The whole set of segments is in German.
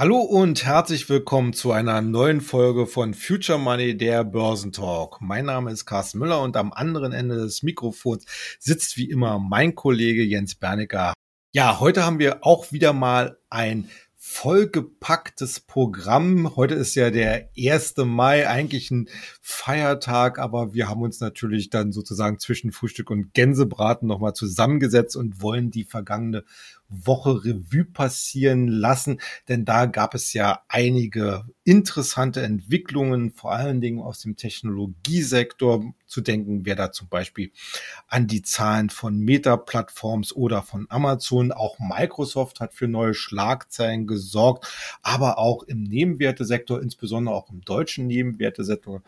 Hallo und herzlich willkommen zu einer neuen Folge von Future Money, der Börsentalk. Mein Name ist Carsten Müller und am anderen Ende des Mikrofons sitzt wie immer mein Kollege Jens Bernecker. Ja, heute haben wir auch wieder mal ein vollgepacktes Programm. Heute ist ja der 1. Mai, eigentlich ein Feiertag, aber wir haben uns natürlich dann sozusagen zwischen Frühstück und Gänsebraten nochmal zusammengesetzt und wollen die vergangene Woche Revue passieren lassen, denn da gab es ja einige interessante Entwicklungen, vor allen Dingen aus dem Technologiesektor zu denken, wer da zum Beispiel an die Zahlen von Meta-Plattforms oder von Amazon, auch Microsoft hat für neue Schlagzeilen gesorgt, aber auch im Nebenwertesektor, insbesondere auch im deutschen Nebenwertesektor,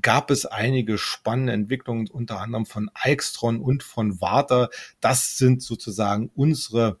gab es einige spannende Entwicklungen, unter anderem von Eichstron und von Warta. Das sind sozusagen unsere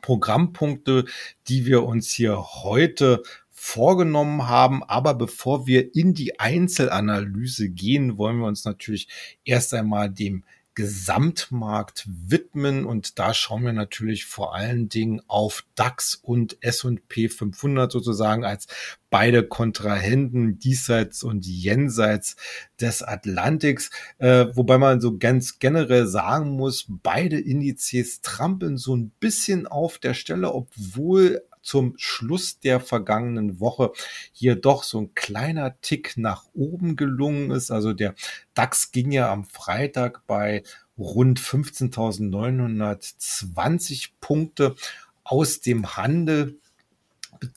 Programmpunkte, die wir uns hier heute vorgenommen haben. Aber bevor wir in die Einzelanalyse gehen, wollen wir uns natürlich erst einmal dem Gesamtmarkt widmen. Und da schauen wir natürlich vor allen Dingen auf DAX und S&P 500 sozusagen als beide Kontrahenten diesseits und jenseits des Atlantiks, äh, wobei man so ganz generell sagen muss, beide Indizes trampeln so ein bisschen auf der Stelle, obwohl zum Schluss der vergangenen Woche hier doch so ein kleiner Tick nach oben gelungen ist. Also der DAX ging ja am Freitag bei rund 15.920 Punkte aus dem Handel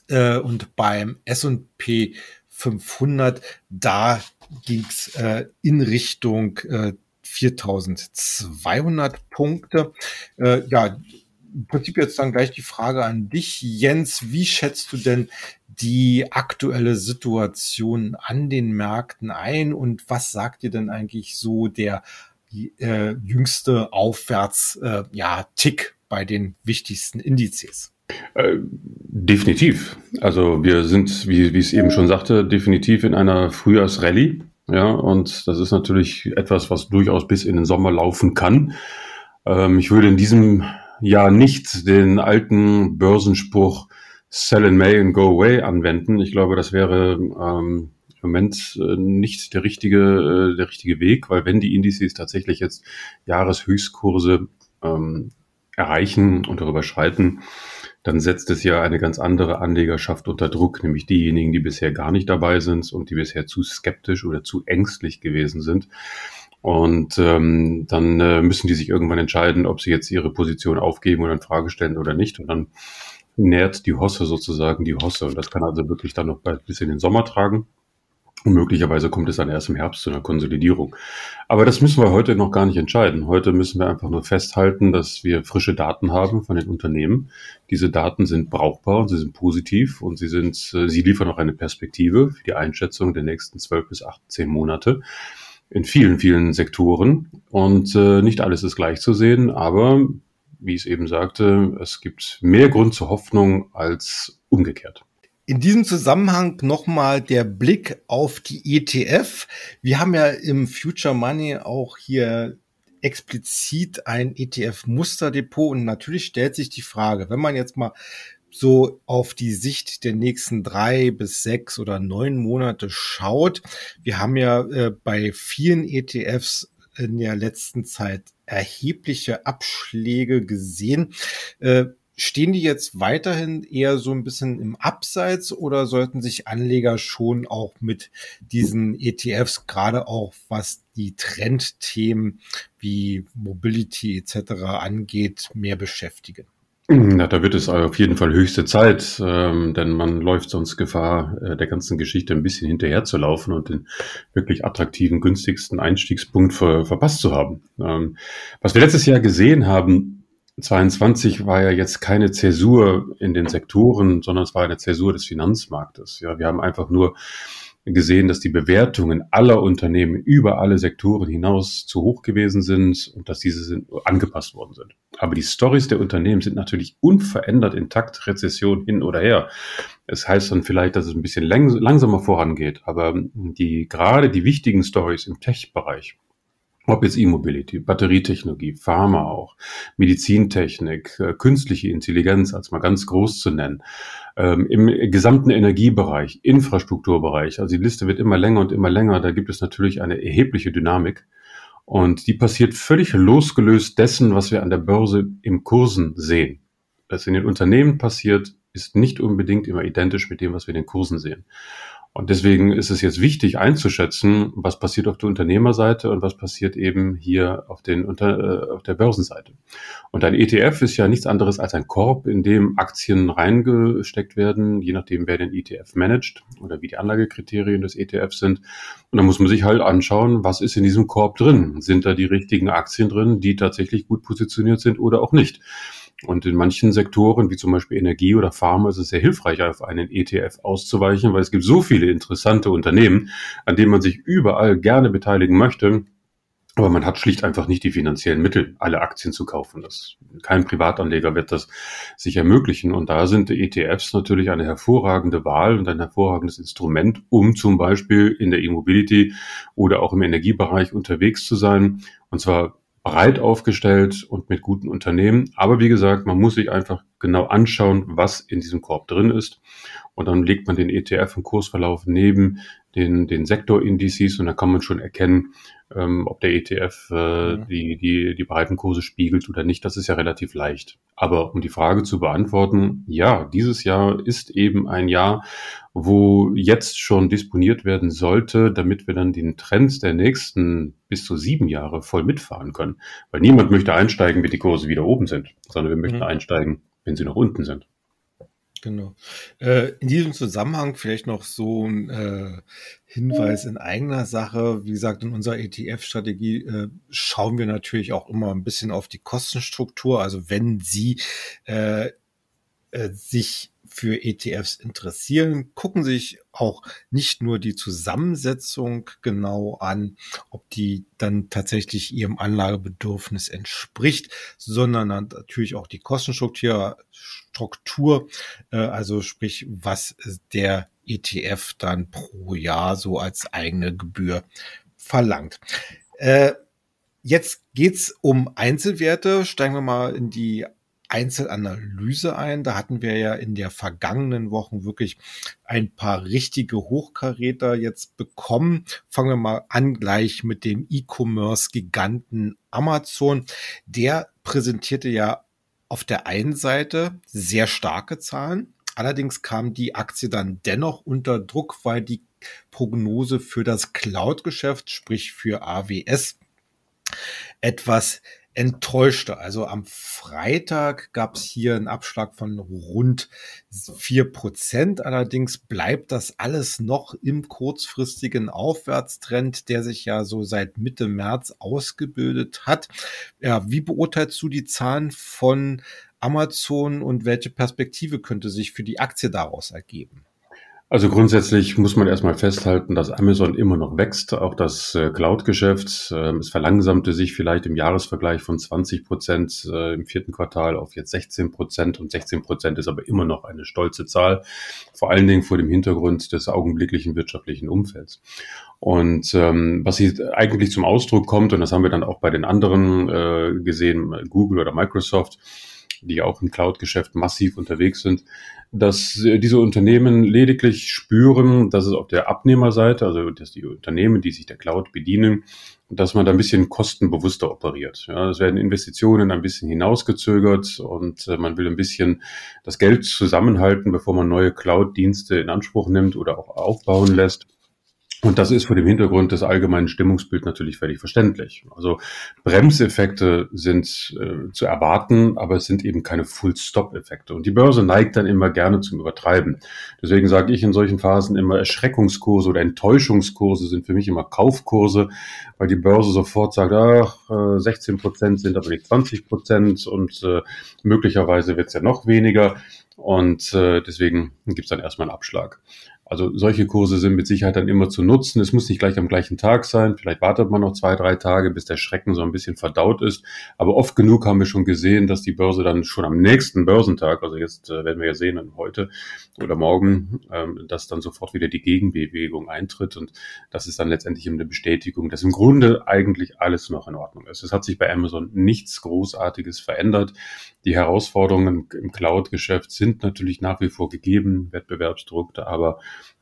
äh, und beim S&P 500, da ging's äh, in Richtung äh, 4200 Punkte. Äh, ja, im Prinzip jetzt dann gleich die Frage an dich, Jens. Wie schätzt du denn die aktuelle Situation an den Märkten ein und was sagt dir denn eigentlich so der äh, jüngste Aufwärts, äh, ja, bei den wichtigsten Indizes? Äh, definitiv. Also wir sind, wie, wie ich es eben schon sagte, definitiv in einer Frühjahrsrallye. Ja, und das ist natürlich etwas, was durchaus bis in den Sommer laufen kann. Ähm, ich würde in diesem ja nicht den alten Börsenspruch Sell in May and go away anwenden. Ich glaube, das wäre ähm, im Moment äh, nicht der richtige, äh, der richtige Weg, weil wenn die Indizes tatsächlich jetzt Jahreshöchstkurse ähm, erreichen und darüber schreiten, dann setzt es ja eine ganz andere Anlegerschaft unter Druck, nämlich diejenigen, die bisher gar nicht dabei sind und die bisher zu skeptisch oder zu ängstlich gewesen sind. Und ähm, dann äh, müssen die sich irgendwann entscheiden, ob sie jetzt ihre Position aufgeben oder in Frage stellen oder nicht. Und dann nährt die Hosse sozusagen die Hosse. Und das kann also wirklich dann noch bis in den Sommer tragen. Und möglicherweise kommt es dann erst im Herbst zu einer Konsolidierung. Aber das müssen wir heute noch gar nicht entscheiden. Heute müssen wir einfach nur festhalten, dass wir frische Daten haben von den Unternehmen. Diese Daten sind brauchbar und sie sind positiv und sie sind, äh, sie liefern auch eine Perspektive für die Einschätzung der nächsten zwölf bis 18 Monate in vielen, vielen Sektoren. Und äh, nicht alles ist gleich zu sehen, aber wie ich es eben sagte, es gibt mehr Grund zur Hoffnung als umgekehrt. In diesem Zusammenhang nochmal der Blick auf die ETF. Wir haben ja im Future Money auch hier explizit ein ETF-Musterdepot und natürlich stellt sich die Frage, wenn man jetzt mal so auf die Sicht der nächsten drei bis sechs oder neun Monate schaut. Wir haben ja äh, bei vielen ETFs in der letzten Zeit erhebliche Abschläge gesehen. Äh, stehen die jetzt weiterhin eher so ein bisschen im Abseits oder sollten sich Anleger schon auch mit diesen ETFs, gerade auch was die Trendthemen wie Mobility etc. angeht, mehr beschäftigen? Na, da wird es auf jeden Fall höchste Zeit, ähm, denn man läuft sonst Gefahr, äh, der ganzen Geschichte ein bisschen hinterherzulaufen und den wirklich attraktiven, günstigsten Einstiegspunkt ver verpasst zu haben. Ähm, was wir letztes Jahr gesehen haben, 22 war ja jetzt keine Zäsur in den Sektoren, sondern es war eine Zäsur des Finanzmarktes. Ja, wir haben einfach nur gesehen, dass die Bewertungen aller Unternehmen über alle Sektoren hinaus zu hoch gewesen sind und dass diese sind, angepasst worden sind. Aber die Stories der Unternehmen sind natürlich unverändert intakt, Rezession hin oder her. Es heißt dann vielleicht, dass es ein bisschen langsamer vorangeht, aber die, gerade die wichtigen Stories im Tech-Bereich, Ob jetzt E-Mobility, Batterietechnologie, Pharma auch, Medizintechnik, äh, künstliche Intelligenz, als mal ganz groß zu nennen, ähm, im gesamten Energiebereich, Infrastrukturbereich, also die Liste wird immer länger und immer länger, da gibt es natürlich eine erhebliche Dynamik. Und die passiert völlig losgelöst dessen, was wir an der Börse im Kursen sehen. Was in den Unternehmen passiert, ist nicht unbedingt immer identisch mit dem, was wir in den Kursen sehen. Und deswegen ist es jetzt wichtig einzuschätzen, was passiert auf der Unternehmerseite und was passiert eben hier auf, den, unter, äh, auf der Börsenseite. Und ein ETF ist ja nichts anderes als ein Korb, in dem Aktien reingesteckt werden, je nachdem, wer den ETF managt oder wie die Anlagekriterien des ETFs sind. Und da muss man sich halt anschauen, was ist in diesem Korb drin? Sind da die richtigen Aktien drin, die tatsächlich gut positioniert sind oder auch nicht? Und in manchen Sektoren, wie zum Beispiel Energie oder Pharma, ist es sehr hilfreich, auf einen ETF auszuweichen, weil es gibt so viele interessante Unternehmen, an denen man sich überall gerne beteiligen möchte. Aber man hat schlicht einfach nicht die finanziellen Mittel, alle Aktien zu kaufen. Das, kein Privatanleger wird das sich ermöglichen. Und da sind ETFs natürlich eine hervorragende Wahl und ein hervorragendes Instrument, um zum Beispiel in der E-Mobility oder auch im Energiebereich unterwegs zu sein. Und zwar breit aufgestellt und mit guten Unternehmen. Aber wie gesagt, man muss sich einfach genau anschauen, was in diesem Korb drin ist. Und dann legt man den ETF im Kursverlauf neben den, den Sektorindizes und dann kann man schon erkennen, ähm, ob der ETF äh, mhm. die, die, die breiten Kurse spiegelt oder nicht. Das ist ja relativ leicht. Aber um die Frage zu beantworten, ja, dieses Jahr ist eben ein Jahr, wo jetzt schon disponiert werden sollte, damit wir dann den Trend der nächsten bis zu sieben Jahre voll mitfahren können. Weil niemand möchte einsteigen, wenn die Kurse wieder oben sind, sondern wir möchten mhm. einsteigen, wenn sie noch unten sind. Genau. Äh, in diesem Zusammenhang vielleicht noch so ein äh, Hinweis in eigener Sache. Wie gesagt, in unserer ETF-Strategie äh, schauen wir natürlich auch immer ein bisschen auf die Kostenstruktur. Also wenn Sie äh, äh, sich für ETFs interessieren, gucken sich auch nicht nur die Zusammensetzung genau an, ob die dann tatsächlich ihrem Anlagebedürfnis entspricht, sondern natürlich auch die Kostenstruktur, Struktur, äh, also sprich, was der ETF dann pro Jahr so als eigene Gebühr verlangt. Äh, jetzt geht's um Einzelwerte. Steigen wir mal in die Einzelanalyse ein. Da hatten wir ja in der vergangenen Wochen wirklich ein paar richtige Hochkaräter jetzt bekommen. Fangen wir mal an gleich mit dem E-Commerce-Giganten Amazon. Der präsentierte ja auf der einen Seite sehr starke Zahlen. Allerdings kam die Aktie dann dennoch unter Druck, weil die Prognose für das Cloud-Geschäft, sprich für AWS, etwas enttäuschte. Also am Freitag gab es hier einen Abschlag von rund vier Prozent. Allerdings bleibt das alles noch im kurzfristigen Aufwärtstrend, der sich ja so seit Mitte März ausgebildet hat. Ja, wie beurteilst du die Zahlen von Amazon und welche Perspektive könnte sich für die Aktie daraus ergeben? Also grundsätzlich muss man erstmal festhalten, dass Amazon immer noch wächst, auch das äh, Cloud-Geschäft. Äh, es verlangsamte sich vielleicht im Jahresvergleich von 20 Prozent äh, im vierten Quartal auf jetzt 16 Prozent und 16 Prozent ist aber immer noch eine stolze Zahl, vor allen Dingen vor dem Hintergrund des augenblicklichen wirtschaftlichen Umfelds. Und ähm, was hier eigentlich zum Ausdruck kommt, und das haben wir dann auch bei den anderen äh, gesehen, Google oder Microsoft, die auch im Cloud-Geschäft massiv unterwegs sind, dass äh, diese Unternehmen lediglich spüren, dass es auf der Abnehmerseite, also dass die Unternehmen, die sich der Cloud bedienen, dass man da ein bisschen kostenbewusster operiert. Ja, es werden Investitionen ein bisschen hinausgezögert und äh, man will ein bisschen das Geld zusammenhalten, bevor man neue Cloud-Dienste in Anspruch nimmt oder auch aufbauen lässt. Und das ist vor dem Hintergrund des allgemeinen Stimmungsbilds natürlich völlig verständlich. Also Bremseffekte sind äh, zu erwarten, aber es sind eben keine Full-Stop-Effekte. Und die Börse neigt dann immer gerne zum Übertreiben. Deswegen sage ich in solchen Phasen immer, Erschreckungskurse oder Enttäuschungskurse sind für mich immer Kaufkurse, weil die Börse sofort sagt, ach, 16 äh, Prozent sind aber nicht 20 Prozent und äh, möglicherweise wird es ja noch weniger. Und äh, deswegen gibt es dann erstmal einen Abschlag. Also solche Kurse sind mit Sicherheit dann immer zu nutzen. Es muss nicht gleich am gleichen Tag sein. Vielleicht wartet man noch zwei, drei Tage, bis der Schrecken so ein bisschen verdaut ist. Aber oft genug haben wir schon gesehen, dass die Börse dann schon am nächsten Börsentag, also jetzt äh, werden wir ja sehen, heute oder morgen, ähm, dass dann sofort wieder die Gegenbewegung eintritt. Und das ist dann letztendlich eine Bestätigung, dass im Grunde eigentlich alles noch in Ordnung ist. Es hat sich bei Amazon nichts Großartiges verändert. Die Herausforderungen im Cloud-Geschäft sind natürlich nach wie vor gegeben, Wettbewerbsdruck, aber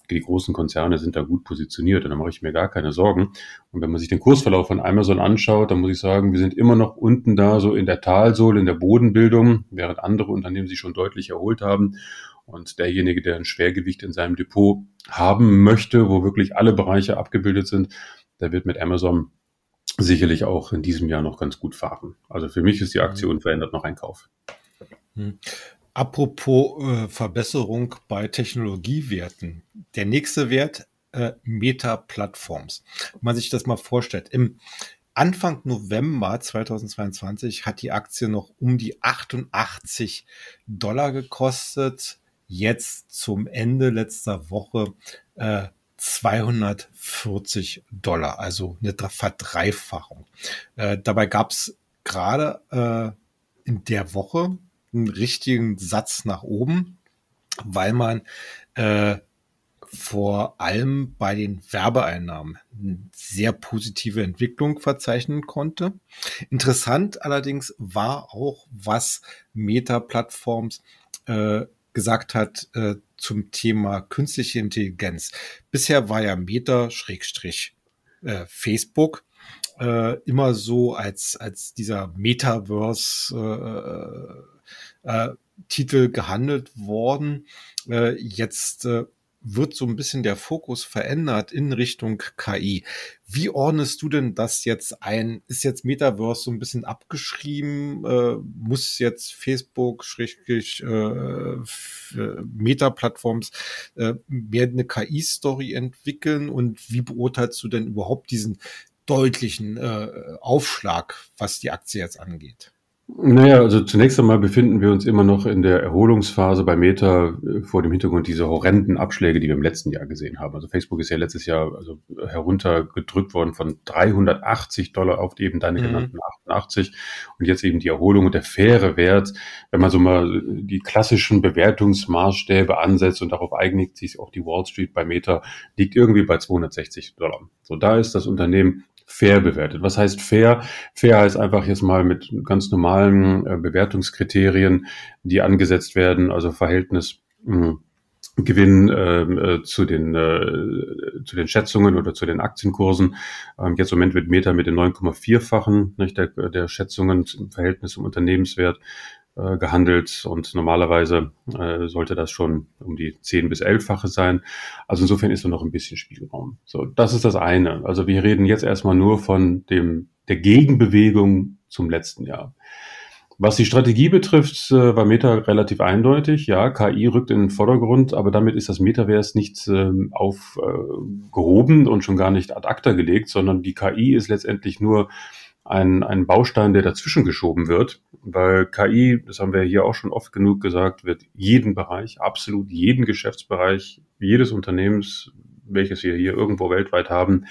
die großen Konzerne sind da gut positioniert und da mache ich mir gar keine Sorgen. Und wenn man sich den Kursverlauf von Amazon anschaut, dann muss ich sagen, wir sind immer noch unten da, so in der Talsohle, in der Bodenbildung, während andere Unternehmen sich schon deutlich erholt haben. Und derjenige, der ein Schwergewicht in seinem Depot haben möchte, wo wirklich alle Bereiche abgebildet sind, der wird mit Amazon sicherlich auch in diesem Jahr noch ganz gut fahren. Also für mich ist die Aktie unverändert noch ein Kauf. Hm. Apropos äh, Verbesserung bei Technologiewerten. Der nächste Wert, äh, Meta-Plattforms. Wenn man sich das mal vorstellt, im Anfang November 2022 hat die Aktie noch um die 88 Dollar gekostet. Jetzt zum Ende letzter Woche äh, 240 Dollar, also eine Verdreifachung. Äh, dabei gab es gerade äh, in der Woche einen richtigen Satz nach oben, weil man äh, vor allem bei den Werbeeinnahmen eine sehr positive Entwicklung verzeichnen konnte. Interessant allerdings war auch, was Meta-Plattforms äh, gesagt hat äh, zum Thema künstliche Intelligenz. Bisher war ja Meta Schrägstrich äh, Facebook äh, immer so als als dieser Metaverse äh, äh, Titel gehandelt worden. Äh, jetzt äh, wird so ein bisschen der Fokus verändert in Richtung KI. Wie ordnest du denn das jetzt ein? Ist jetzt Metaverse so ein bisschen abgeschrieben? Äh, muss jetzt Facebook, schrägstrich, äh, Meta-Plattforms äh, mehr eine KI-Story entwickeln? Und wie beurteilst du denn überhaupt diesen deutlichen äh, Aufschlag, was die Aktie jetzt angeht? Naja, also zunächst einmal befinden wir uns immer noch in der Erholungsphase bei Meta äh, vor dem Hintergrund dieser horrenden Abschläge, die wir im letzten Jahr gesehen haben. Also Facebook ist ja letztes Jahr also heruntergedrückt worden von 380 Dollar auf eben deine mhm. genannten 88 und jetzt eben die Erholung und der faire Wert, wenn man so mal die klassischen Bewertungsmaßstäbe ansetzt und darauf einigt sich auch die Wall Street bei Meta, liegt irgendwie bei 260 Dollar. So, da ist das Unternehmen fair bewertet. Was heißt fair? Fair heißt einfach jetzt mal mit ganz normalen äh, Bewertungskriterien, die angesetzt werden, also Verhältnis mh, hm, Gewinn äh, äh, zu den äh, zu den Schätzungen oder zu den Aktienkursen. Ähm, jetzt im Moment wird Meta mit den 9,4-fachen der, der Schätzungen im Verhältnis zum Unternehmenswert äh, gehandelt und normalerweise äh, sollte das schon um die 10 bis 11-fache sein. Also insofern ist da noch ein bisschen Spielraum. So, das ist das eine. Also wir reden jetzt erstmal nur von dem der Gegenbewegung zum letzten Jahr. Was die Strategie betrifft, äh, war Meta relativ eindeutig. Ja, KI rückt in den Vordergrund, aber damit ist das Metaverse nicht äh, aufgehoben und schon gar nicht ad acta gelegt, sondern die KI ist letztendlich nur ein, ein Baustein, der dazwischen geschoben wird, weil KI, das haben wir hier auch schon oft genug gesagt, wird jeden Bereich, absolut jeden Geschäftsbereich jedes Unternehmens, welches wir hier irgendwo weltweit haben,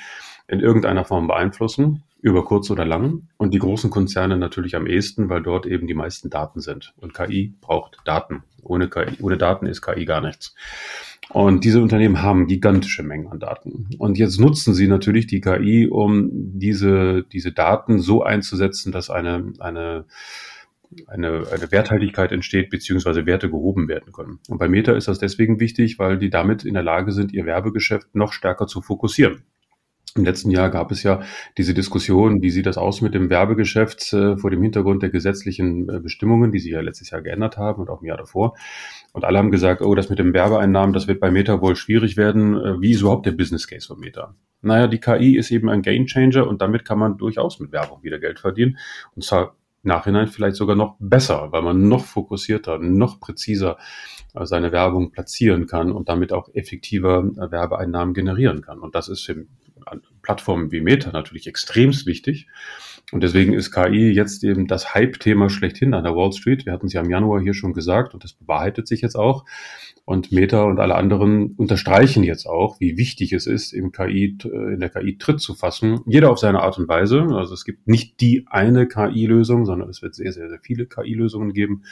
in irgendeiner Form beeinflussen, über kurz oder lang. Und die großen Konzerne natürlich am ehesten, weil dort eben die meisten Daten sind. Und KI braucht Daten. Ohne, KI, ohne Daten ist KI gar nichts. Und diese Unternehmen haben gigantische Mengen an Daten. Und jetzt nutzen sie natürlich die KI, um diese, diese Daten so einzusetzen, dass eine, eine, eine, eine Werthaltigkeit entsteht, beziehungsweise Werte gehoben werden können. Und bei Meta ist das deswegen wichtig, weil die damit in der Lage sind, ihr Werbegeschäft noch stärker zu fokussieren. Im letzten Jahr gab es ja diese Diskussion, wie sieht das aus mit dem Werbegeschäft äh, vor dem Hintergrund der gesetzlichen äh, Bestimmungen, die sich ja letztes Jahr geändert haben und auch im Jahr davor. Und alle haben gesagt, oh, das mit dem Werbeeinnahmen, das wird bei Meta wohl schwierig werden. Äh, wie ist überhaupt der Business Case von Meta? Naja, die KI ist eben ein Game Changer und damit kann man durchaus mit Werbung wieder Geld verdienen. Und zwar Nachhinein vielleicht sogar noch besser, weil man noch fokussierter, noch präziser seine Werbung platzieren kann und damit auch effektiver Werbeeinnahmen generieren kann. Und das ist für Plattformen wie Meta natürlich extremst wichtig, Und deswegen ist KI jetzt eben das Hype-Thema schlechthin an der Wall Street. Wir hatten es ja im Januar hier schon gesagt und das bewahrheitet sich jetzt auch. Und Meta und alle anderen unterstreichen jetzt auch, wie wichtig es ist, im KI, äh, in der KI Tritt zu fassen. Jeder auf seine Art und Weise. Also es gibt nicht die eine KI-Lösung, sondern es wird sehr, sehr, sehr viele KI-Lösungen geben.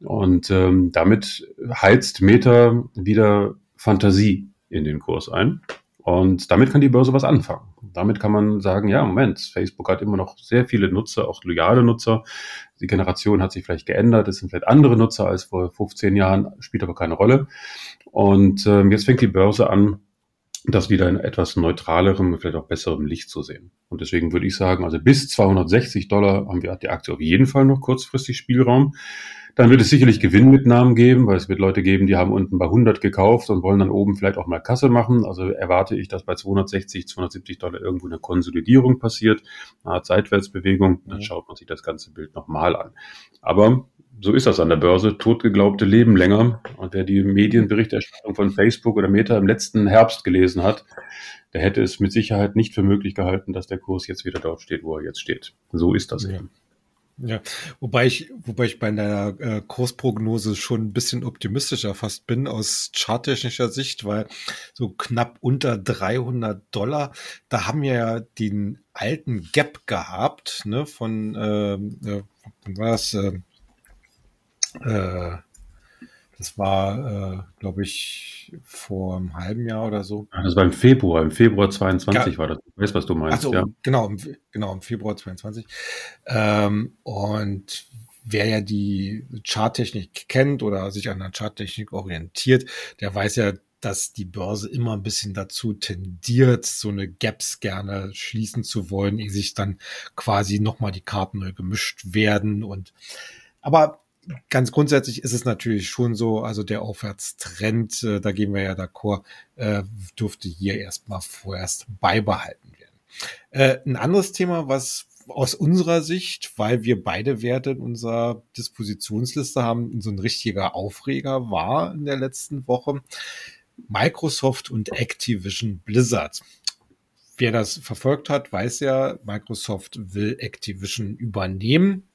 Und ähm, damit heizt Meta wieder Fantasie in den Kurs ein. Und damit kann die Börse was anfangen. Damit kann man sagen, ja, Moment, Facebook hat immer noch sehr viele Nutzer, auch loyale Nutzer. Die Generation hat sich vielleicht geändert, es sind vielleicht andere Nutzer als vor 15 Jahren, spielt aber keine Rolle. Und ähm, jetzt fängt die Börse an, das wieder in etwas neutralerem, vielleicht auch besserem Licht zu sehen. Und deswegen würde ich sagen, also bis 260 Dollar haben wir die Aktie auf jeden Fall noch kurzfristig Spielraum. Dann wird es sicherlich Gewinnmitnahmen geben, weil es wird Leute geben, die haben unten bei 100 gekauft und wollen dann oben vielleicht auch mal Kasse machen. Also erwarte ich, dass bei 260, 270 Dollar irgendwo eine Konsolidierung passiert, eine Art Seitwärtsbewegung. Dann mhm. schaut man sich das ganze Bild nochmal an. Aber so ist das an der Börse. Totgeglaubte leben länger. Und wer die Medienberichterstattung von Facebook oder Meta im letzten Herbst gelesen hat, der hätte es mit Sicherheit nicht für möglich gehalten, dass der Kurs jetzt wieder dort steht, wo er jetzt steht. So ist das ja. eben. Ja, wobei ich, wobei ich bei deiner äh, Kursprognose schon ein bisschen optimistischer fast bin aus charttechnischer Sicht, weil so knapp unter 300 Dollar, da haben wir ja den alten Gap gehabt, ne, von, äh, war das, äh, äh, das war, äh, glaube ich, vor einem halben Jahr oder so. Das war im Februar, im Februar 22 ja. war das. Ich weiß, was du meinst. Also, ja. genau, im, genau, im Februar 22. Ähm, und wer ja die Charttechnik kennt oder sich an der Charttechnik orientiert, der weiß ja, dass die Börse immer ein bisschen dazu tendiert, so eine Gaps gerne schließen zu wollen, ehe sich dann quasi nochmal die Karten neu gemischt werden und aber ganz grundsätzlich ist es natürlich schon so, also der Aufwärtstrend, äh, da gehen wir ja d'accord, äh, dürfte hier erstmal vorerst beibehalten werden. Äh, ein anderes Thema, was aus unserer Sicht, weil wir beide Werte in unserer Dispositionsliste haben, so ein richtiger Aufreger war in der letzten Woche. Microsoft und Activision Blizzard. Wer das verfolgt hat, weiß ja, Microsoft will Activision übernehmen.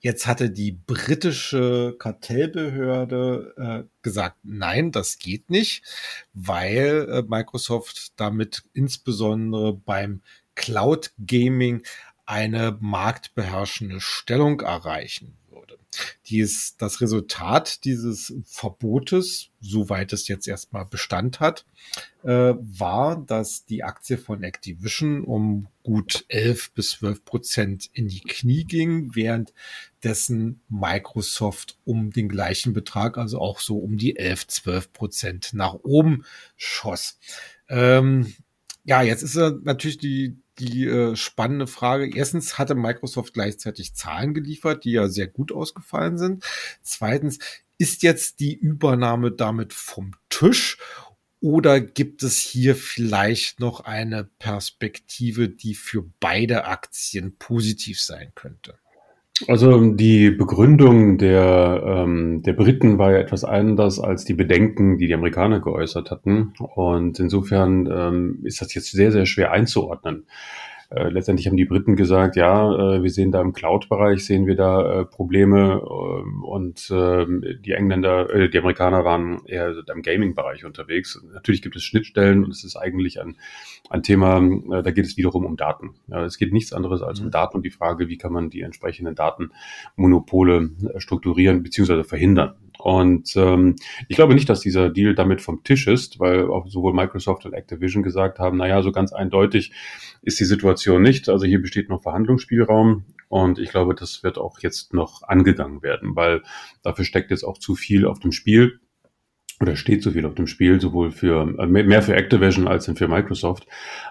Jetzt hatte die britische Kartellbehörde äh, gesagt, nein, das geht nicht, weil äh, Microsoft damit insbesondere beim Cloud Gaming eine marktbeherrschende Stellung erreichen die ist das Resultat dieses Verbotes, soweit es jetzt erstmal Bestand hat, äh, war, dass die Aktie von Activision um gut 11 bis 12 Prozent in die Knie ging, während dessen Microsoft um den gleichen Betrag, also auch so um die 11, 12 Prozent nach oben schoss. Ähm, ja, jetzt ist natürlich die, die äh, spannende Frage. Erstens hatte Microsoft gleichzeitig Zahlen geliefert, die ja sehr gut ausgefallen sind. Zweitens, ist jetzt die Übernahme damit vom Tisch oder gibt es hier vielleicht noch eine Perspektive, die für beide Aktien positiv sein könnte? Also die Begründung der, ähm, der Briten war ja etwas anders als die Bedenken, die die Amerikaner geäußert hatten. Und insofern ähm, ist das jetzt sehr, sehr schwer einzuordnen. Äh, letztendlich haben die Briten gesagt, ja, äh, wir sehen da im Cloud-Bereich, sehen wir da äh, Probleme äh, und ähm, die Engländer, äh, die Amerikaner waren eher im Gaming-Bereich unterwegs. Natürlich gibt es Schnittstellen und es ist eigentlich ein, ein Thema, äh, da geht es wiederum um Daten. Ja, es geht nichts anderes als um mhm. Daten und die Frage, wie kann man die entsprechenden Datenmonopole strukturieren bzw. verhindern. Und ähm, ich glaube nicht, dass dieser Deal damit vom Tisch ist, weil auch sowohl Microsoft und Activision gesagt haben, naja, so ganz eindeutig ist die Situation nicht. Also hier besteht noch Verhandlungsspielraum. Und ich glaube, das wird auch jetzt noch angegangen werden, weil dafür steckt jetzt auch zu viel auf dem Spiel oder steht so viel auf dem Spiel, sowohl für äh, mehr für Activision als für Microsoft.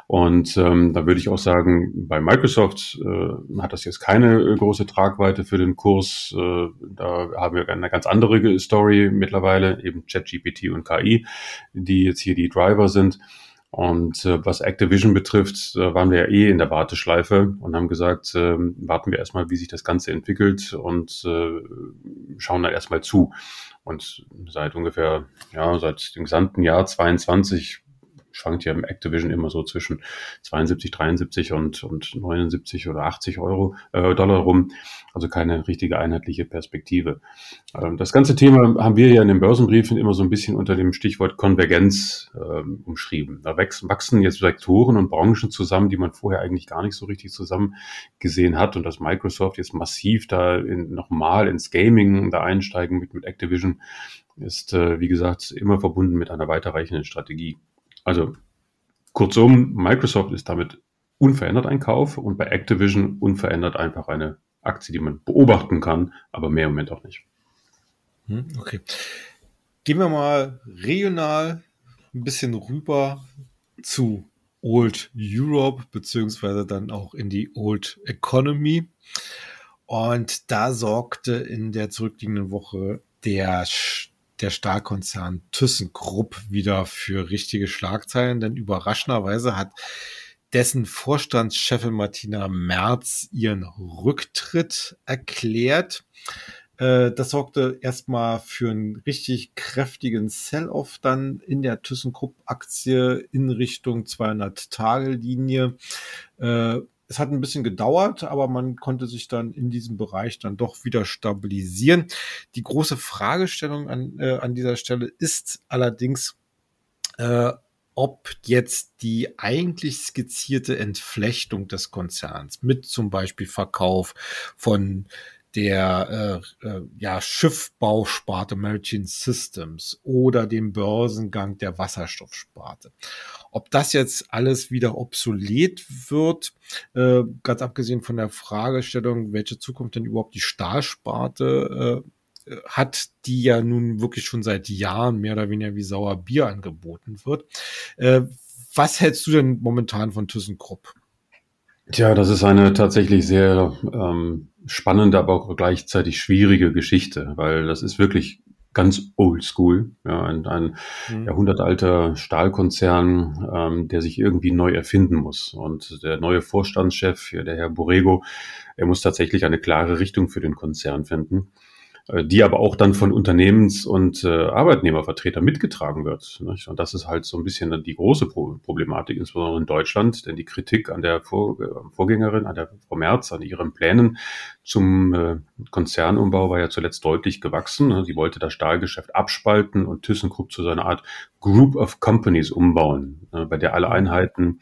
Und ähm, da würde ich auch sagen, bei Microsoft äh, hat das jetzt keine äh, große Tragweite für den Kurs. Äh, da haben wir eine ganz andere Story mittlerweile, eben ChatGPT und KI, die jetzt hier die Driver sind. Und äh, was Activision betrifft, äh, waren wir ja eh in der Warteschleife und haben gesagt, äh, warten wir erstmal, wie sich das Ganze entwickelt und äh, schauen da erstmal zu. Und seit ungefähr, ja, seit dem gesamten Jahr 22 schwankt ja im Activision immer so zwischen 72, 73 und, und 79 oder 80 Euro, äh, Dollar rum. Also keine richtige einheitliche Perspektive. Ähm, das ganze Thema haben wir ja in den Börsenbriefen immer so ein bisschen unter dem Stichwort Konvergenz ähm, umschrieben. Da wachsen jetzt Sektoren und Branchen zusammen, die man vorher eigentlich gar nicht so richtig zusammen gesehen hat und dass Microsoft jetzt massiv da nochmal ins Gaming da einsteigen mit, mit Activision ist, äh, wie gesagt, immer verbunden mit einer weiterreichenden Strategie. Also kurzum, Microsoft ist damit unverändert ein Kauf und bei Activision unverändert einfach eine Aktie, die man beobachten kann, aber mehr im Moment auch nicht. Hm, okay. Gehen wir mal regional ein bisschen rüber zu Old Europe, beziehungsweise dann auch in die Old Economy. Und da sorgte in der zurückliegenden Woche der, der Stahlkonzern ThyssenKrupp wieder für richtige Schlagzeilen, denn überraschenderweise hat dessen Vorstandschefin Martina Merz ihren Rücktritt erklärt. Äh, das sorgte erstmal für einen richtig kräftigen Sell-off dann in der ThyssenKrupp-Aktie in Richtung 200-Tage-Linie. Es hat ein bisschen gedauert, aber man konnte sich dann in diesem Bereich dann doch wieder stabilisieren. Die große Fragestellung an, äh, an dieser Stelle ist allerdings, äh, ob jetzt die eigentlich skizzierte Entflechtung des Konzerns mit zum Beispiel Verkauf von der äh, äh, ja, Schiffbausparte Maritime Systems oder dem Börsengang der Wasserstoffsparte. Ob das jetzt alles wieder obsolet wird, äh, ganz abgesehen von der Fragestellung, welche Zukunft denn überhaupt die Stahlsparte äh, hat, die ja nun wirklich schon seit Jahren mehr oder weniger wie sauer Bier angeboten wird. Äh, was hältst du denn momentan von ThyssenKrupp? Tja, das ist eine tatsächlich sehr ähm, spannende, aber auch gleichzeitig schwierige Geschichte, weil das ist wirklich ganz oldschool, ja, ein, ein mhm. jahrhundertalter Stahlkonzern, ähm, der sich irgendwie neu erfinden muss. Und der neue Vorstandschef, der Herr Borrego, er muss tatsächlich eine klare Richtung für den Konzern finden. Äh, die aber auch dann von Unternehmens- und äh, Arbeitnehmervertretern mitgetragen wird. Nicht? Und das ist halt so ein bisschen die große Pro Problematik, insbesondere in Deutschland, denn die Kritik an der Vor äh, Vorgängerin, an der Frau Merz, an ihren Plänen zum äh, Konzernumbau war ja zuletzt deutlich gewachsen. Ne? Sie wollte das Stahlgeschäft abspalten und ThyssenKrupp zu so einer Art Group of Companies umbauen, ne? bei der alle Einheiten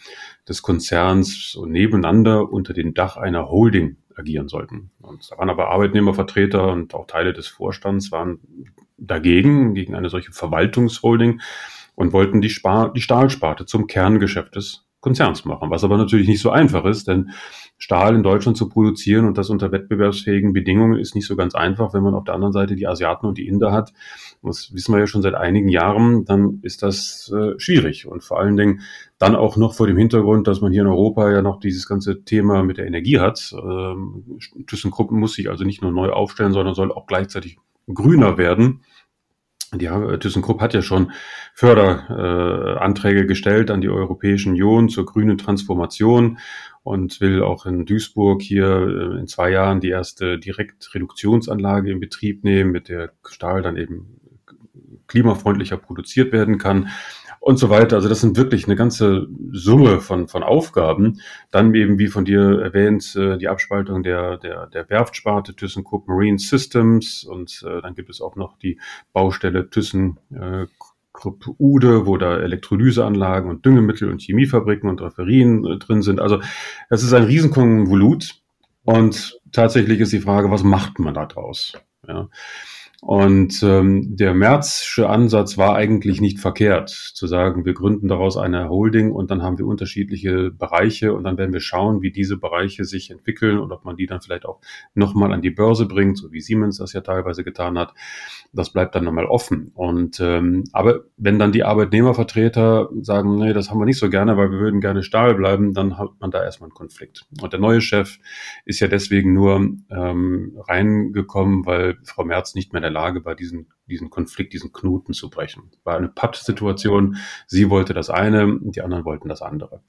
des Konzerns so nebeneinander unter dem Dach einer Holding agieren sollten. Und da waren aber Arbeitnehmervertreter und auch Teile des Vorstands waren dagegen, gegen eine solche Verwaltungsholding und wollten die, Spar die Stahlsparte zum Kerngeschäft des Konzerns machen, was aber natürlich nicht so einfach ist, denn Stahl in Deutschland zu produzieren und das unter wettbewerbsfähigen Bedingungen ist nicht so ganz einfach, wenn man auf der anderen Seite die Asiaten und die Inder hat. Das wissen wir ja schon seit einigen Jahren, dann ist das äh, schwierig und vor allen Dingen dann auch noch vor dem Hintergrund, dass man hier in Europa ja noch dieses ganze Thema mit der Energie hat. Ähm, ThyssenKrupp muss sich also nicht nur neu aufstellen, sondern soll auch gleichzeitig grüner werden. Die ThyssenKrupp hat ja schon Förderanträge äh, gestellt an die Europäische Union zur grünen Transformation und will auch in Duisburg hier äh, in zwei Jahren die erste Direktreduktionsanlage in Betrieb nehmen, mit der Stahl dann eben klimafreundlicher produziert werden kann und so weiter. Also das sind wirklich eine ganze Summe von, von Aufgaben. Dann eben, wie von dir erwähnt, äh, die Abspaltung der, der, der Werftsparte ThyssenKrupp Marine Systems und äh, dann gibt es auch noch die Baustelle ThyssenKrupp Ude, wo da Elektrolyseanlagen und Düngemittel und Chemiefabriken und Rafferien äh, drin sind. Also das ist ein Riesenkonvolut und tatsächlich ist die Frage, was macht man da draus? Ja. Und ähm, der Märzsche Ansatz war eigentlich nicht verkehrt, zu sagen, wir gründen daraus eine Holding und dann haben wir unterschiedliche Bereiche und dann werden wir schauen, wie diese Bereiche sich entwickeln und ob man die dann vielleicht auch nochmal an die Börse bringt, so wie Siemens das ja teilweise getan hat. Das bleibt dann nochmal offen. Und ähm, aber wenn dann die Arbeitnehmervertreter sagen, nee, das haben wir nicht so gerne, weil wir würden gerne Stahl bleiben, dann hat man da erstmal einen Konflikt. Und der neue Chef ist ja deswegen nur ähm, reingekommen, weil Frau Merz nicht mehr der Lage war, diesen, diesen Konflikt, diesen Knoten zu brechen. War eine Patt-Situation. Sie wollte das eine, die anderen wollten das andere.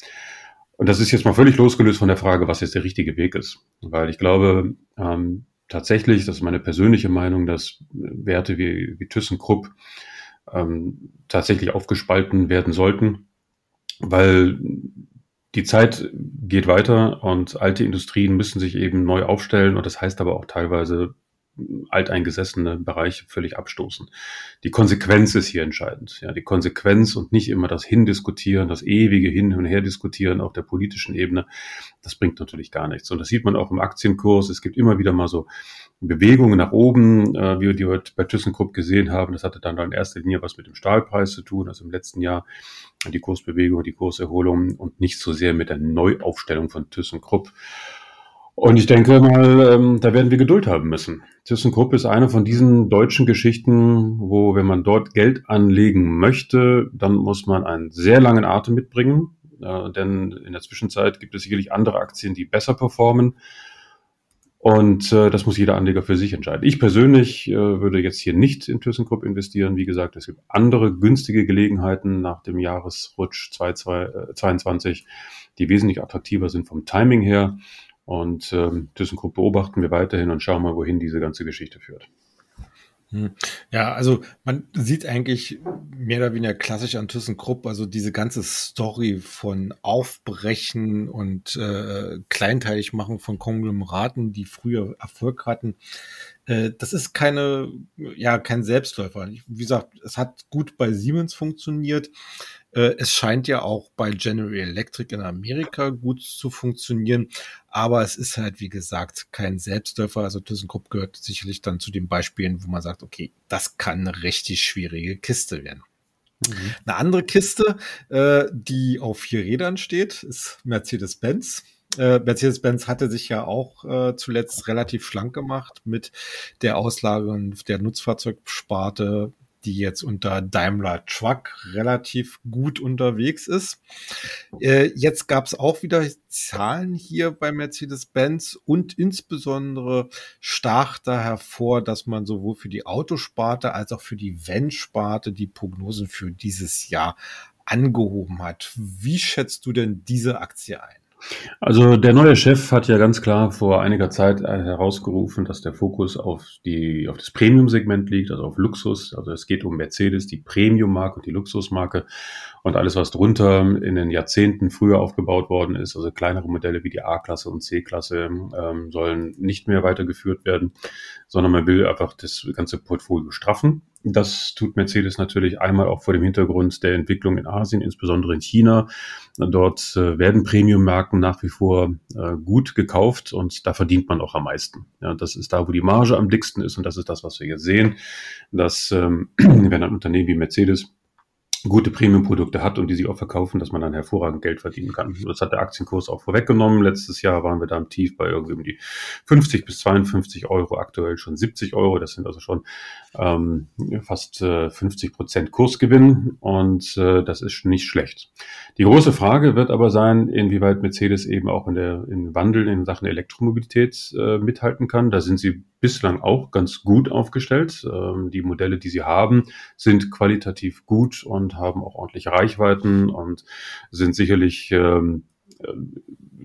Und das ist jetzt mal völlig losgelöst von der Frage, was jetzt der richtige Weg ist. Weil ich glaube, ähm, tatsächlich, das ist meine persönliche Meinung, dass Werte wie, wie ThyssenKrupp ähm, tatsächlich aufgespalten werden sollten weil die Zeit geht weiter und alte Industrien müssen sich eben neu aufstellen und das heißt aber auch teilweise alteingesessene Bereiche völlig abstoßen. Die Konsequenz ist hier entscheidend. Ja, die Konsequenz und nicht immer das Hindiskutieren, das ewige Hin und Her diskutieren auf der politischen Ebene. Das bringt natürlich gar nichts. Und das sieht man auch im Aktienkurs. Es gibt immer wieder mal so Bewegungen nach oben, äh, wie wir die heute bei ThyssenKrupp gesehen haben. Das hatte dann in erster Linie was mit dem Stahlpreis zu tun, also im letzten Jahr die Kursbewegung, die Kurserholung und nicht so sehr mit der Neuaufstellung von ThyssenKrupp. Und ich denke mal, ähm, da werden wir Geduld haben müssen. ThyssenKrupp ist eine von diesen deutschen Geschichten, wo, wenn man dort Geld anlegen möchte, dann muss man einen sehr langen Atem mitbringen. Äh, denn in der Zwischenzeit gibt es sicherlich andere Aktien, die besser performen. Und äh, das muss jeder Anleger für sich entscheiden. Ich persönlich äh, würde jetzt hier nicht in ThyssenKrupp investieren. Wie gesagt, es gibt andere günstige Gelegenheiten nach dem Jahresrutsch 2022, äh, die wesentlich attraktiver sind vom Timing her. Und ähm, ThyssenKrupp beobachten wir weiterhin und schauen mal, wohin diese ganze Geschichte führt. Hm. Ja, also man sieht eigentlich mehr oder weniger klassisch an ThyssenKrupp, also diese ganze Story von Aufbrechen und äh, kleinteilig machen von Konglomeraten, die früher Erfolg hatten. Äh, das ist keine, ja, kein Selbstläufer. Wie gesagt, es hat gut bei Siemens funktioniert. Äh, es scheint ja auch bei General Electric in Amerika gut zu funktionieren, aber es ist halt, wie gesagt, kein Selbstläufer. Also ThyssenKrupp gehört sicherlich dann zu den Beispielen, wo man sagt, okay, das kann eine richtig schwierige Kiste werden. Mhm. Eine andere Kiste, äh, die auf vier Rädern steht, ist Mercedes-Benz. Äh, Mercedes-Benz hatte sich ja auch äh, zuletzt relativ schlank gemacht mit der Auslagerung der Nutzfahrzeugsparte die jetzt unter Daimler Truck relativ gut unterwegs ist. Äh, jetzt gab es auch wieder Zahlen hier bei Mercedes-Benz und insbesondere stach da hervor, dass man sowohl für die Autosparte als auch für die Van-Sparte die Prognosen für dieses Jahr angehoben hat. Wie schätzt du denn diese Aktie ein? Also der neue Chef hat ja ganz klar vor einiger Zeit äh, herausgerufen, dass der Fokus auf die auf das Premium-Segment liegt, also auf Luxus. Also es geht um Mercedes, die Premium-Marke und die Luxusmarke und alles, was drunter in den Jahrzehnten früher aufgebaut worden ist, also kleinere Modelle wie die A-Klasse und C-Klasse, ähm, sollen nicht mehr weitergeführt werden, sondern man will einfach das ganze Portfolio straffen. Das tut Mercedes natürlich einmal auch vor dem Hintergrund der Entwicklung in Asien, insbesondere in China. Dort äh, werden Premium-Marken nach wie vor äh, gut gekauft und da verdient man auch am meisten. Ja, das ist da, wo die Marge am dicksten ist und das ist das, was wir hier sehen, dass ähm, wenn ein Unternehmen wie Mercedes gute Premium-Produkte hat und die sich auch verkaufen, dass man dann hervorragend Geld verdienen kann. Das hat der Aktienkurs auch vorweggenommen. Letztes Jahr waren wir da im Tief bei irgendwie um die 50 bis 52 Euro, aktuell schon 70 Euro. Das sind also schon ähm, fast äh, 50 Prozent Kursgewinn und äh, das ist nicht schlecht. Die große Frage wird aber sein, inwieweit Mercedes eben auch in der in Wandel in Sachen Elektromobilität äh, mithalten kann. Da sind sie bislang auch ganz gut aufgestellt. Ähm, die Modelle, die sie haben, sind qualitativ gut und haben auch ordentliche Reichweiten und sind sicherlich ähm,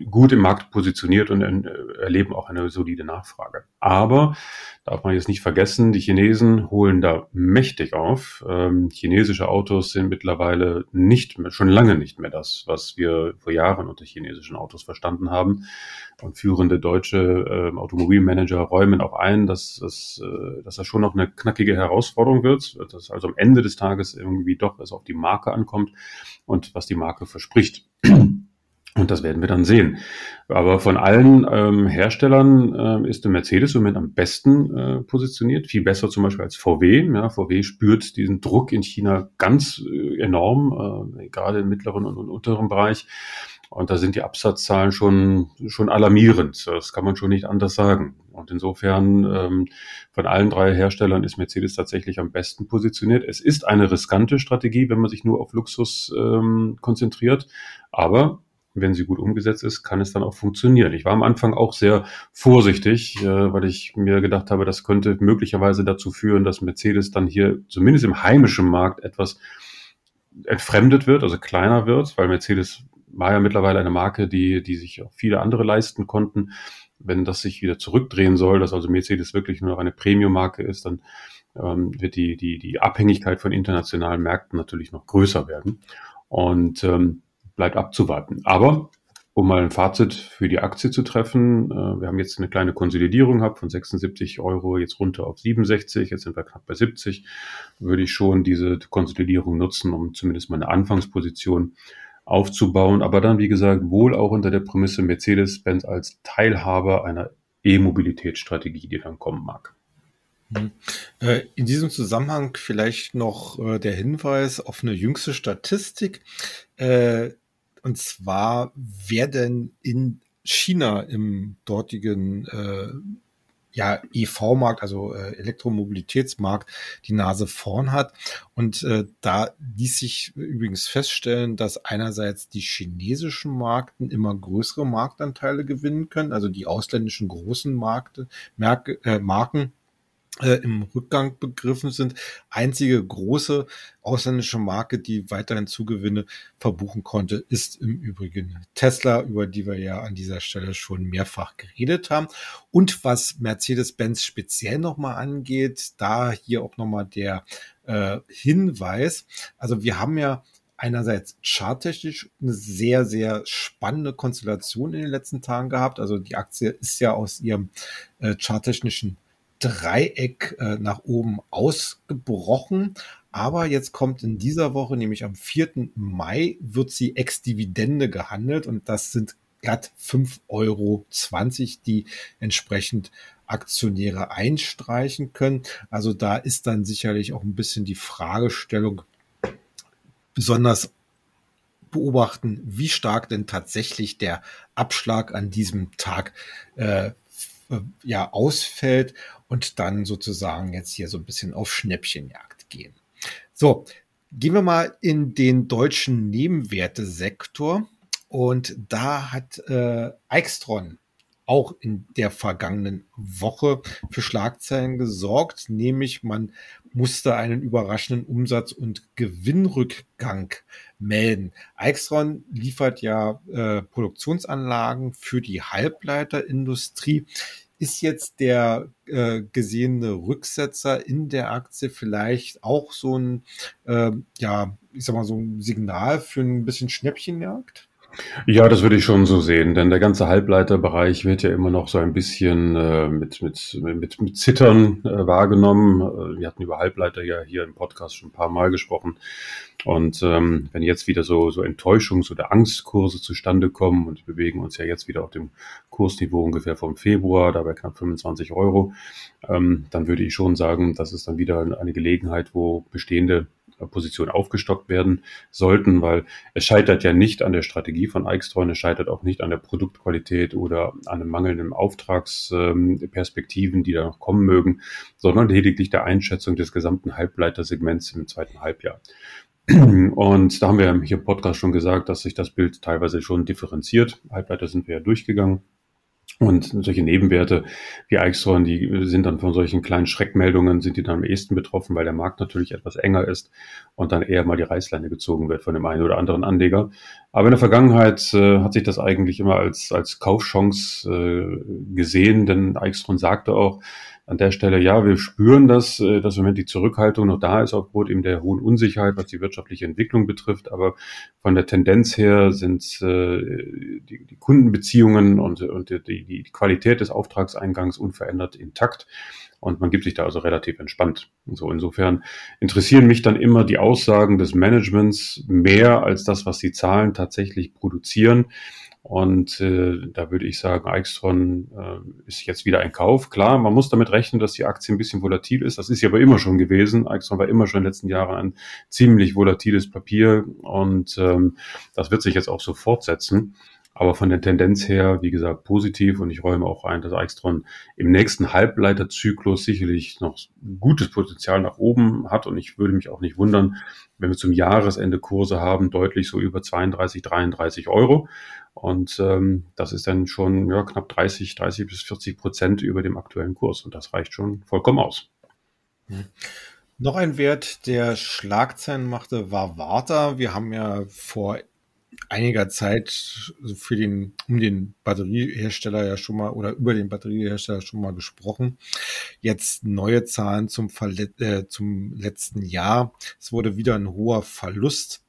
gut im Markt positioniert und erleben auch eine solide Nachfrage. Aber darf man jetzt nicht vergessen, die Chinesen holen da mächtig auf. Ähm, chinesische Autos sind mittlerweile nicht mehr, schon lange nicht mehr das, was wir vor Jahren unter chinesischen Autos verstanden haben. Und führende deutsche äh, Automobilmanager räumen auch ein, dass, dass, äh, dass das schon noch eine knackige Herausforderung wird, dass also am Ende des Tages irgendwie doch es auf die Marke ankommt und was die Marke verspricht. Und das werden wir dann sehen. Aber von allen ähm, Herstellern äh, ist der Mercedes im Moment am besten äh, positioniert, viel besser zum Beispiel als VW. Ja, VW spürt diesen Druck in China ganz äh, enorm, äh, gerade im mittleren und, und unteren Bereich. Und da sind die Absatzzahlen schon, schon alarmierend. Das kann man schon nicht anders sagen. Und insofern ähm, von allen drei Herstellern ist Mercedes tatsächlich am besten positioniert. Es ist eine riskante Strategie, wenn man sich nur auf Luxus ähm, konzentriert. Aber wenn sie gut umgesetzt ist, kann es dann auch funktionieren. Ich war am Anfang auch sehr vorsichtig, äh, weil ich mir gedacht habe, das könnte möglicherweise dazu führen, dass Mercedes dann hier zumindest im heimischen Markt etwas entfremdet wird, also kleiner wird, weil Mercedes war ja mittlerweile eine Marke, die, die sich auch viele andere leisten konnten. Wenn das sich wieder zurückdrehen soll, dass also Mercedes wirklich nur noch eine Premium-Marke ist, dann ähm, wird die, die, die Abhängigkeit von internationalen Märkten natürlich noch größer werden. Und ähm, bleibt abzuwarten. Aber um mal ein Fazit für die Aktie zu treffen, äh, wir haben jetzt eine kleine Konsolidierung gehabt von 76 Euro jetzt runter auf 67, jetzt sind wir knapp bei 70, würde ich schon diese Konsolidierung nutzen, um zumindest mal eine Anfangsposition aufzubauen, aber dann, wie gesagt, wohl auch unter der Prämisse Mercedes-Benz als Teilhaber einer E-Mobilitätsstrategie, die dann kommen mag. Hm. Äh, in diesem Zusammenhang vielleicht noch äh, der Hinweis auf eine jüngste Statistik. Und zwar, wer denn in China im dortigen äh, ja, EV-Markt, also äh, Elektromobilitätsmarkt, die Nase vorn hat. Und äh, da ließ sich übrigens feststellen, dass einerseits die chinesischen Marken immer größere Marktanteile gewinnen können, also die ausländischen großen Markte, Merke, äh, Marken äh, im Rückgang begriffen sind. Einzige große ausländische Marke, die weiterhin Zugewinne verbuchen konnte, ist im Übrigen Tesla, über die wir ja an dieser Stelle schon mehrfach geredet haben. Und was Mercedes-Benz speziell nochmal angeht, da hier auch nochmal der äh, Hinweis. Also wir haben ja einerseits charttechnisch eine sehr, sehr spannende Konstellation in den letzten Tagen gehabt. Also die Aktie ist ja aus ihrem äh, charttechnischen Dreieck äh, nach oben ausgebrochen. Aber jetzt kommt in dieser Woche, nämlich am 4. Mai, wird sie ex-Dividende gehandelt und das sind glatt 5,20 Euro, die entsprechend Aktionäre einstreichen können. Also da ist dann sicherlich auch ein bisschen die Fragestellung besonders beobachten, wie stark denn tatsächlich der Abschlag an diesem Tag äh, ja ausfällt und dann sozusagen jetzt hier so ein bisschen auf Schnäppchenjagd gehen. So, gehen wir mal in den deutschen Nebenwertesektor und da hat äh, Eichstron auch in der vergangenen Woche für Schlagzeilen gesorgt, nämlich man musste einen überraschenden Umsatz- und Gewinnrückgang melden. Eichstron liefert ja äh, Produktionsanlagen für die Halbleiterindustrie ist jetzt der äh, gesehene Rücksetzer in der Aktie vielleicht auch so ein, äh, ja, ich sag mal, so ein Signal für ein bisschen Schnäppchenjagd? Ja, das würde ich schon so sehen, denn der ganze Halbleiterbereich wird ja immer noch so ein bisschen äh, mit, mit, mit, mit Zittern äh, wahrgenommen. Äh, wir hatten über Halbleiter ja hier im Podcast schon ein paar Mal gesprochen. Und ähm, wenn jetzt wieder so, so Enttäuschungs- oder Angstkurse zustande kommen und wir bewegen uns ja jetzt wieder auf dem Kursniveau ungefähr vom Februar, dabei knapp 25 Euro, ähm, dann würde ich schon sagen, das ist dann wieder eine Gelegenheit, wo bestehende Position aufgestockt werden sollten, weil es scheitert ja nicht an der Strategie von Eichstron, es scheitert auch nicht an der Produktqualität oder an einem mangelnden Auftragsperspektiven, die da noch kommen mögen, sondern lediglich der Einschätzung des gesamten Halbleitersegments im zweiten Halbjahr. Und da haben wir hier im Podcast schon gesagt, dass sich das Bild teilweise schon differenziert. Halbleiter sind wir ja durchgegangen. Und solche Nebenwerte wie Eichstron, die sind dann von solchen kleinen Schreckmeldungen, sind die dann am ehesten betroffen, weil der Markt natürlich etwas enger ist und dann eher mal die Reißleine gezogen wird von dem einen oder anderen Anleger. Aber in der Vergangenheit äh, hat sich das eigentlich immer als, als Kaufchance äh, gesehen, denn Eichstron sagte auch, an der Stelle, ja, wir spüren das, äh, dass im Moment die Zurückhaltung noch da ist aufgrund eben der hohen Unsicherheit, was die wirtschaftliche Entwicklung betrifft. Aber von der Tendenz her sind äh, die, die Kundenbeziehungen und, und die, die Qualität des Auftragseingangs unverändert intakt. Und man gibt sich da also relativ entspannt. so insofern interessieren mich dann immer die Aussagen des Managements mehr als das, was die Zahlen tatsächlich produzieren. Und äh, da würde ich sagen, Eichstron äh, ist jetzt wieder ein Kauf. Klar, man muss damit rechnen, dass die Aktie ein bisschen volatil ist. Das ist ja aber immer schon gewesen. Eichstron war immer schon in den letzten Jahren ein ziemlich volatiles Papier und ähm, das wird sich jetzt auch so fortsetzen. Aber von der Tendenz her, wie gesagt, positiv und ich räume auch ein, dass Eichstron im nächsten Halbleiterzyklus sicherlich noch gutes Potenzial nach oben hat und ich würde mich auch nicht wundern, wenn wir zum Jahresende Kurse haben, deutlich so über 32, 33 Euro. Und ähm, das ist dann schon ja, knapp 30, 30 bis 40 Prozent über dem aktuellen Kurs. Und das reicht schon vollkommen aus. Hm. Noch ein Wert, der Schlagzeilen machte, war Warta. Wir haben ja vor einiger Zeit für den, um den Batteriehersteller ja schon mal oder über den Batteriehersteller schon mal gesprochen. Jetzt neue Zahlen zum, Verle äh, zum letzten Jahr. Es wurde wieder ein hoher Verlust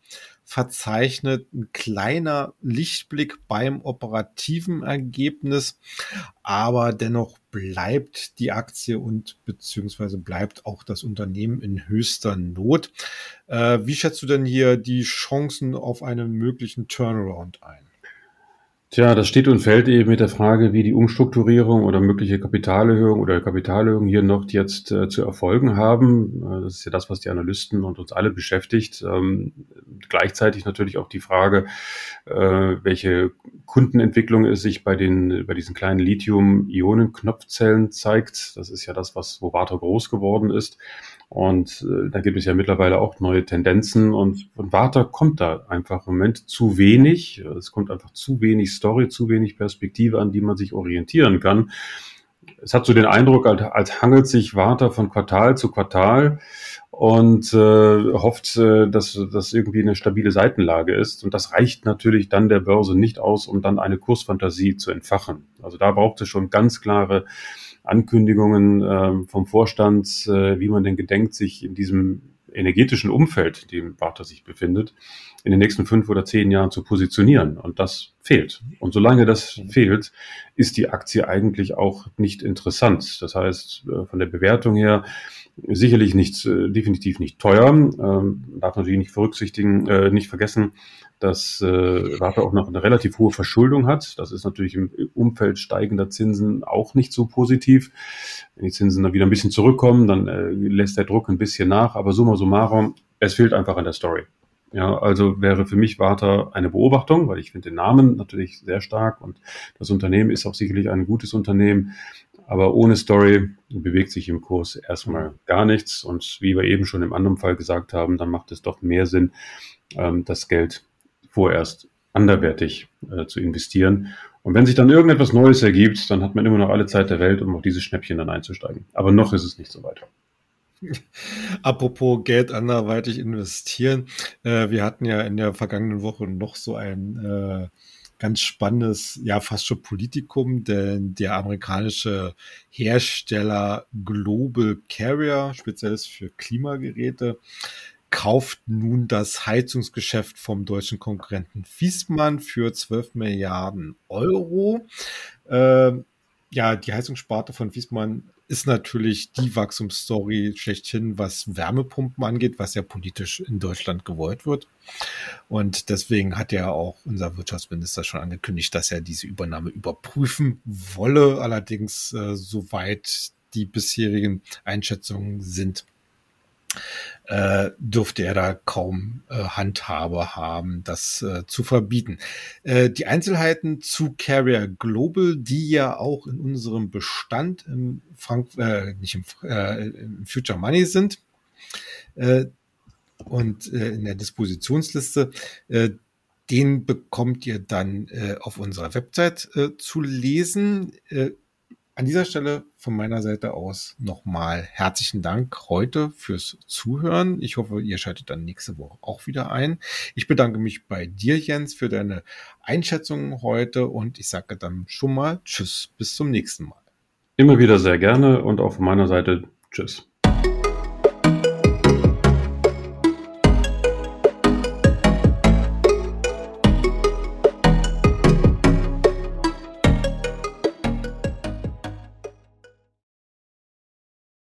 verzeichnet ein kleiner Lichtblick beim operativen Ergebnis, aber dennoch bleibt die Aktie und beziehungsweise bleibt auch das Unternehmen in höchster Not. Äh, wie schätzt du denn hier die Chancen auf einen möglichen Turnaround ein? Tja, das steht und fällt eben mit der Frage, wie die Umstrukturierung oder mögliche Kapitalerhöhung oder Kapitalerhöhung hier noch jetzt äh, zu erfolgen haben. Äh, das ist ja das, was die Analysten und uns alle beschäftigt. Ähm, gleichzeitig natürlich auch die Frage, äh, welche Kundenentwicklung es sich bei den, bei diesen kleinen Lithium-Ionen-Knopfzellen zeigt. Das ist ja das, was, wo Warta groß geworden ist. Und äh, da gibt es ja mittlerweile auch neue Tendenzen und von Warta kommt da einfach im Moment zu wenig. Es kommt einfach zu wenig Story, zu wenig Perspektive, an die man sich orientieren kann. Es hat so den Eindruck, als, als hangelt sich Warta von Quartal zu Quartal und äh, hofft, äh, dass das irgendwie eine stabile Seitenlage ist. Und das reicht natürlich dann der Börse nicht aus, um dann eine Kursfantasie zu entfachen. Also da braucht es schon ganz klare Ankündigungen äh, vom Vorstand, äh, wie man denn gedenkt, sich in diesem energetischen Umfeld, in dem Warta sich befindet, in den nächsten fünf oder zehn Jahren zu positionieren. Und das fehlt. Und solange das fehlt, ist die Aktie eigentlich auch nicht interessant. Das heißt, äh, von der Bewertung her sicherlich nicht, äh, definitiv nicht teuer. Ähm, darf natürlich nicht berücksichtigen, äh, nicht vergessen, dass äh, Rate auch noch eine relativ hohe Verschuldung hat. Das ist natürlich im Umfeld steigender Zinsen auch nicht so positiv. Wenn die Zinsen dann wieder ein bisschen zurückkommen, dann äh, lässt der Druck ein bisschen nach. Aber summa summarum, es fehlt einfach an der Story. Ja, also wäre für mich Warta eine Beobachtung, weil ich finde den Namen natürlich sehr stark und das Unternehmen ist auch sicherlich ein gutes Unternehmen. Aber ohne Story bewegt sich im Kurs erstmal gar nichts. Und wie wir eben schon im anderen Fall gesagt haben, dann macht es doch mehr Sinn, ähm, das Geld vorerst anderwertig äh, zu investieren. Und wenn sich dann irgendetwas Neues ergibt, dann hat man immer noch alle Zeit der Welt, um auf dieses Schnäppchen dann einzusteigen. Aber noch ist es nicht so weit. Apropos Geld anderweitig investieren. Äh, wir hatten ja in der vergangenen Woche noch so ein äh, ganz spannendes, ja fast schon Politikum, denn der amerikanische Hersteller Global Carrier, speziell für Klimageräte, kauft nun das Heizungsgeschäft vom deutschen Konkurrenten Fiesmann für 12 Milliarden Euro. Äh, ja, die Heizungssparte von Fiesmann ist natürlich die Wachstumsstory schlechthin, was Wärmepumpen angeht, was ja politisch in Deutschland gewollt wird. Und deswegen hat ja auch unser Wirtschaftsminister schon angekündigt, dass er diese Übernahme überprüfen wolle. Allerdings, äh, soweit die bisherigen Einschätzungen sind, äh, dürfte er da kaum äh, Handhabe haben, das äh, zu verbieten. Äh, die Einzelheiten zu Carrier Global, die ja auch in unserem Bestand im Frank äh, nicht im, äh, im Future Money sind äh, und äh, in der Dispositionsliste, äh, den bekommt ihr dann äh, auf unserer Website äh, zu lesen. Äh, an dieser Stelle von meiner Seite aus nochmal herzlichen Dank heute fürs Zuhören. Ich hoffe, ihr schaltet dann nächste Woche auch wieder ein. Ich bedanke mich bei dir, Jens, für deine Einschätzungen heute und ich sage dann schon mal Tschüss, bis zum nächsten Mal. Immer wieder sehr gerne und auch von meiner Seite Tschüss.